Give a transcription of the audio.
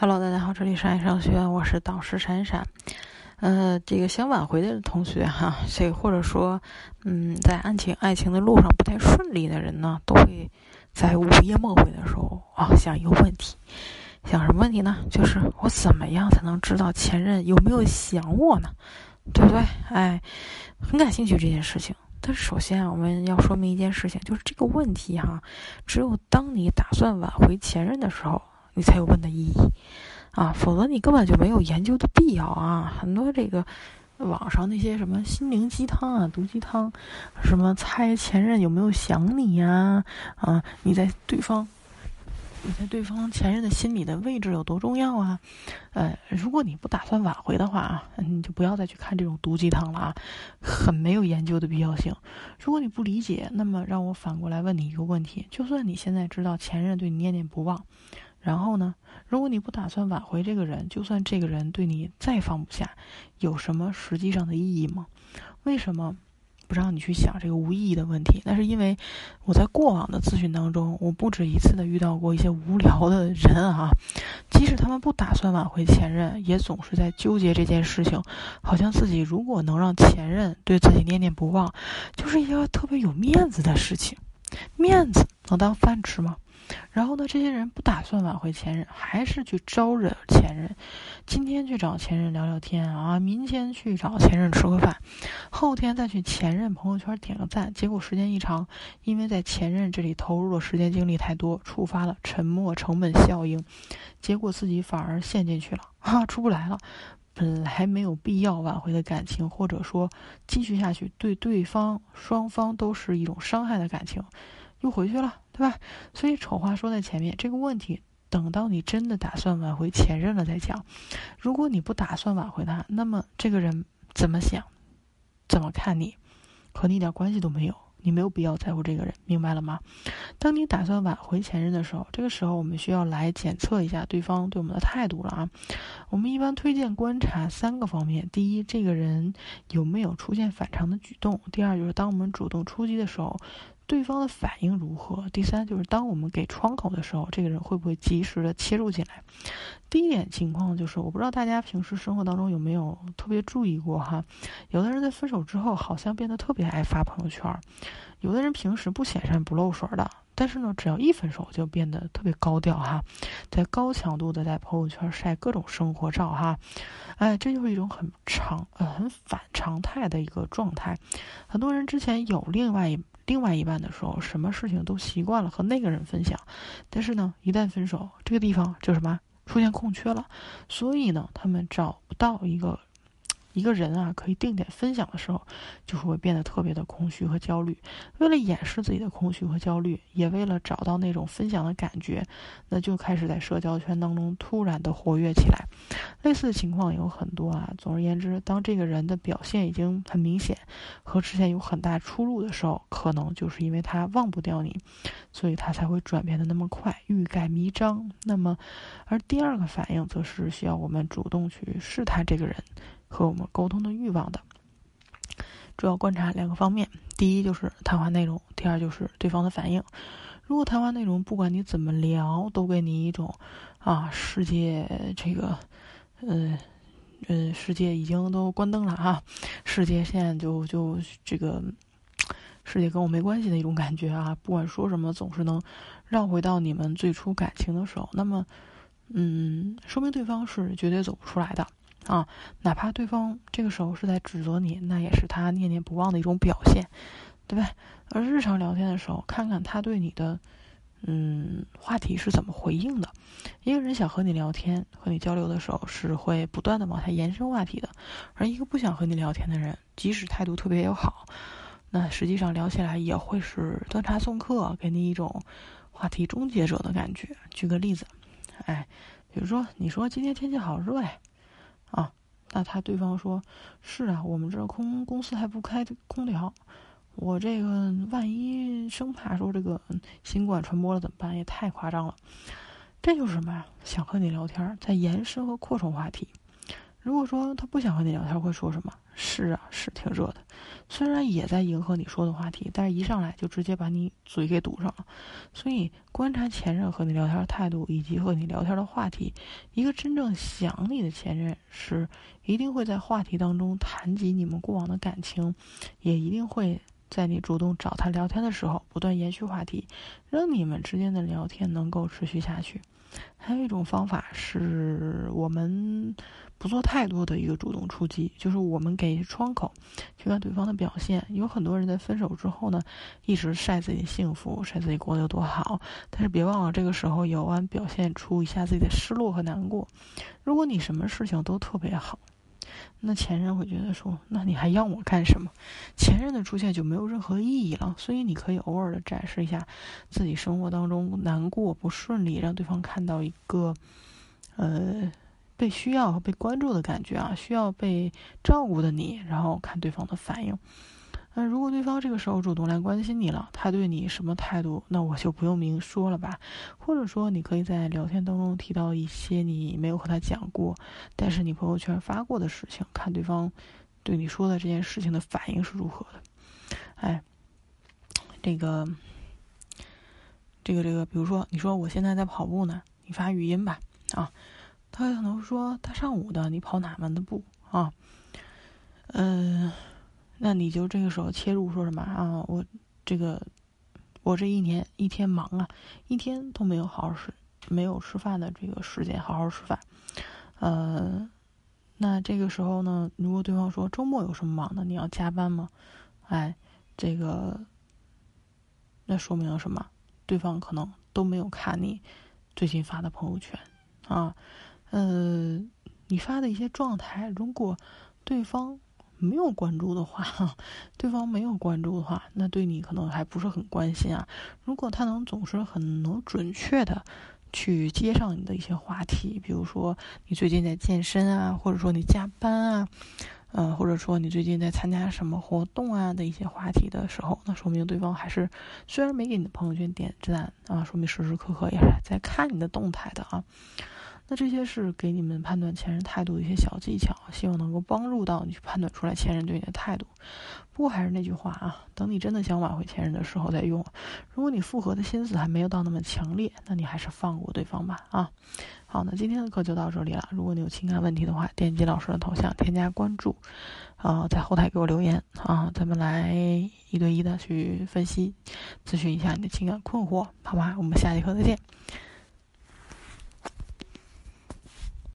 Hello，大家好，这里是爱上学，我是导师闪闪。呃，这个想挽回的同学哈，这或者说，嗯，在爱情爱情的路上不太顺利的人呢，都会在午夜梦回的时候啊，想一个问题，想什么问题呢？就是我怎么样才能知道前任有没有想我呢？对不对？哎，很感兴趣这件事情。但是首先啊，我们要说明一件事情，就是这个问题哈，只有当你打算挽回前任的时候。你才有问的意义，啊，否则你根本就没有研究的必要啊！很多这个网上那些什么心灵鸡汤啊、毒鸡汤，什么猜前任有没有想你呀？啊，你在对方，你在对方前任的心里的位置有多重要啊？呃，如果你不打算挽回的话啊，你就不要再去看这种毒鸡汤了啊，很没有研究的必要性。如果你不理解，那么让我反过来问你一个问题：就算你现在知道前任对你念念不忘。然后呢？如果你不打算挽回这个人，就算这个人对你再放不下，有什么实际上的意义吗？为什么不让你去想这个无意义的问题？那是因为我在过往的咨询当中，我不止一次的遇到过一些无聊的人啊，即使他们不打算挽回前任，也总是在纠结这件事情，好像自己如果能让前任对自己念念不忘，就是一个特别有面子的事情。面子能当饭吃吗？然后呢？这些人不打算挽回前任，还是去招惹前任。今天去找前任聊聊天啊，明天去找前任吃个饭，后天再去前任朋友圈点个赞。结果时间一长，因为在前任这里投入的时间精力太多，触发了沉默成本效应，结果自己反而陷进去了啊，出不来了。本来没有必要挽回的感情，或者说继续下去对对方双方都是一种伤害的感情。又回去了，对吧？所以丑话说在前面，这个问题等到你真的打算挽回前任了再讲。如果你不打算挽回他，那么这个人怎么想、怎么看你，和你一点关系都没有。你没有必要在乎这个人，明白了吗？当你打算挽回前任的时候，这个时候我们需要来检测一下对方对我们的态度了啊。我们一般推荐观察三个方面：第一，这个人有没有出现反常的举动；第二，就是当我们主动出击的时候。对方的反应如何？第三就是当我们给窗口的时候，这个人会不会及时的切入进来？第一点情况就是，我不知道大家平时生活当中有没有特别注意过哈，有的人在分手之后好像变得特别爱发朋友圈，有的人平时不显山不露水的，但是呢，只要一分手就变得特别高调哈，在高强度的在朋友圈晒各种生活照哈，哎，这就是一种很常呃很反常态的一个状态。很多人之前有另外一。另外一半的时候，什么事情都习惯了和那个人分享，但是呢，一旦分手，这个地方就什么出现空缺了，所以呢，他们找不到一个。一个人啊，可以定点分享的时候，就会变得特别的空虚和焦虑。为了掩饰自己的空虚和焦虑，也为了找到那种分享的感觉，那就开始在社交圈当中突然的活跃起来。类似的情况有很多啊。总而言之，当这个人的表现已经很明显，和之前有很大出入的时候，可能就是因为他忘不掉你，所以他才会转变的那么快，欲盖弥彰。那么，而第二个反应则是需要我们主动去试探这个人。和我们沟通的欲望的，主要观察两个方面：第一就是谈话内容，第二就是对方的反应。如果谈话内容不管你怎么聊，都给你一种啊，世界这个，嗯嗯，世界已经都关灯了啊，世界现在就就这个世界跟我没关系的一种感觉啊，不管说什么总是能绕回到你们最初感情的时候，那么嗯，说明对方是绝对走不出来的。啊，哪怕对方这个时候是在指责你，那也是他念念不忘的一种表现，对吧？而日常聊天的时候，看看他对你的，嗯，话题是怎么回应的。一个人想和你聊天、和你交流的时候，是会不断的往下延伸话题的；而一个不想和你聊天的人，即使态度特别友好，那实际上聊起来也会是端茶送客，给你一种话题终结者的感觉。举个例子，哎，比如说你说今天天气好热呀。啊，那他对方说：“是啊，我们这空公司还不开空调，我这个万一生怕说这个新冠传播了怎么办？也太夸张了。”这就是什么呀？想和你聊天，在延伸和扩充话题。如果说他不想和你聊天，会说什么？是啊，是挺热的。虽然也在迎合你说的话题，但是一上来就直接把你嘴给堵上了。所以观察前任和你聊天态度以及和你聊天的话题，一个真正想你的前任是一定会在话题当中谈及你们过往的感情，也一定会在你主动找他聊天的时候不断延续话题，让你们之间的聊天能够持续下去。还有一种方法是我们不做太多的一个主动出击，就是我们给窗口去看对方的表现。有很多人在分手之后呢，一直晒自己幸福，晒自己过得有多好，但是别忘了这个时候也要表现出一下自己的失落和难过。如果你什么事情都特别好。那前任会觉得说，那你还要我干什么？前任的出现就没有任何意义了。所以你可以偶尔的展示一下自己生活当中难过、不顺利，让对方看到一个，呃，被需要和被关注的感觉啊，需要被照顾的你，然后看对方的反应。那如果对方这个时候主动来关心你了，他对你什么态度，那我就不用明说了吧。或者说，你可以在聊天当中提到一些你没有和他讲过，但是你朋友圈发过的事情，看对方对你说的这件事情的反应是如何的。哎，这个，这个，这个，比如说，你说我现在在跑步呢，你发语音吧，啊，他可能说他上午的，你跑哪门的步啊？嗯。那你就这个时候切入说什么啊？我这个我这一年一天忙啊，一天都没有好好吃，没有吃饭的这个时间好好吃饭。呃，那这个时候呢，如果对方说周末有什么忙的，你要加班吗？哎，这个那说明了什么？对方可能都没有看你最近发的朋友圈啊。呃，你发的一些状态，如果对方。没有关注的话，对方没有关注的话，那对你可能还不是很关心啊。如果他能总是很能准确的去接上你的一些话题，比如说你最近在健身啊，或者说你加班啊，呃，或者说你最近在参加什么活动啊的一些话题的时候，那说明对方还是虽然没给你的朋友圈点赞啊，说明时时刻刻也是在看你的动态的啊。那这些是给你们判断前任态度的一些小技巧，希望能够帮助到你去判断出来前任对你的态度。不过还是那句话啊，等你真的想挽回前任的时候再用。如果你复合的心思还没有到那么强烈，那你还是放过对方吧啊。好，那今天的课就到这里了。如果你有情感问题的话，点击老师的头像添加关注，啊，在后台给我留言啊，咱们来一对一的去分析、咨询一下你的情感困惑，好吧？我们下节课再见。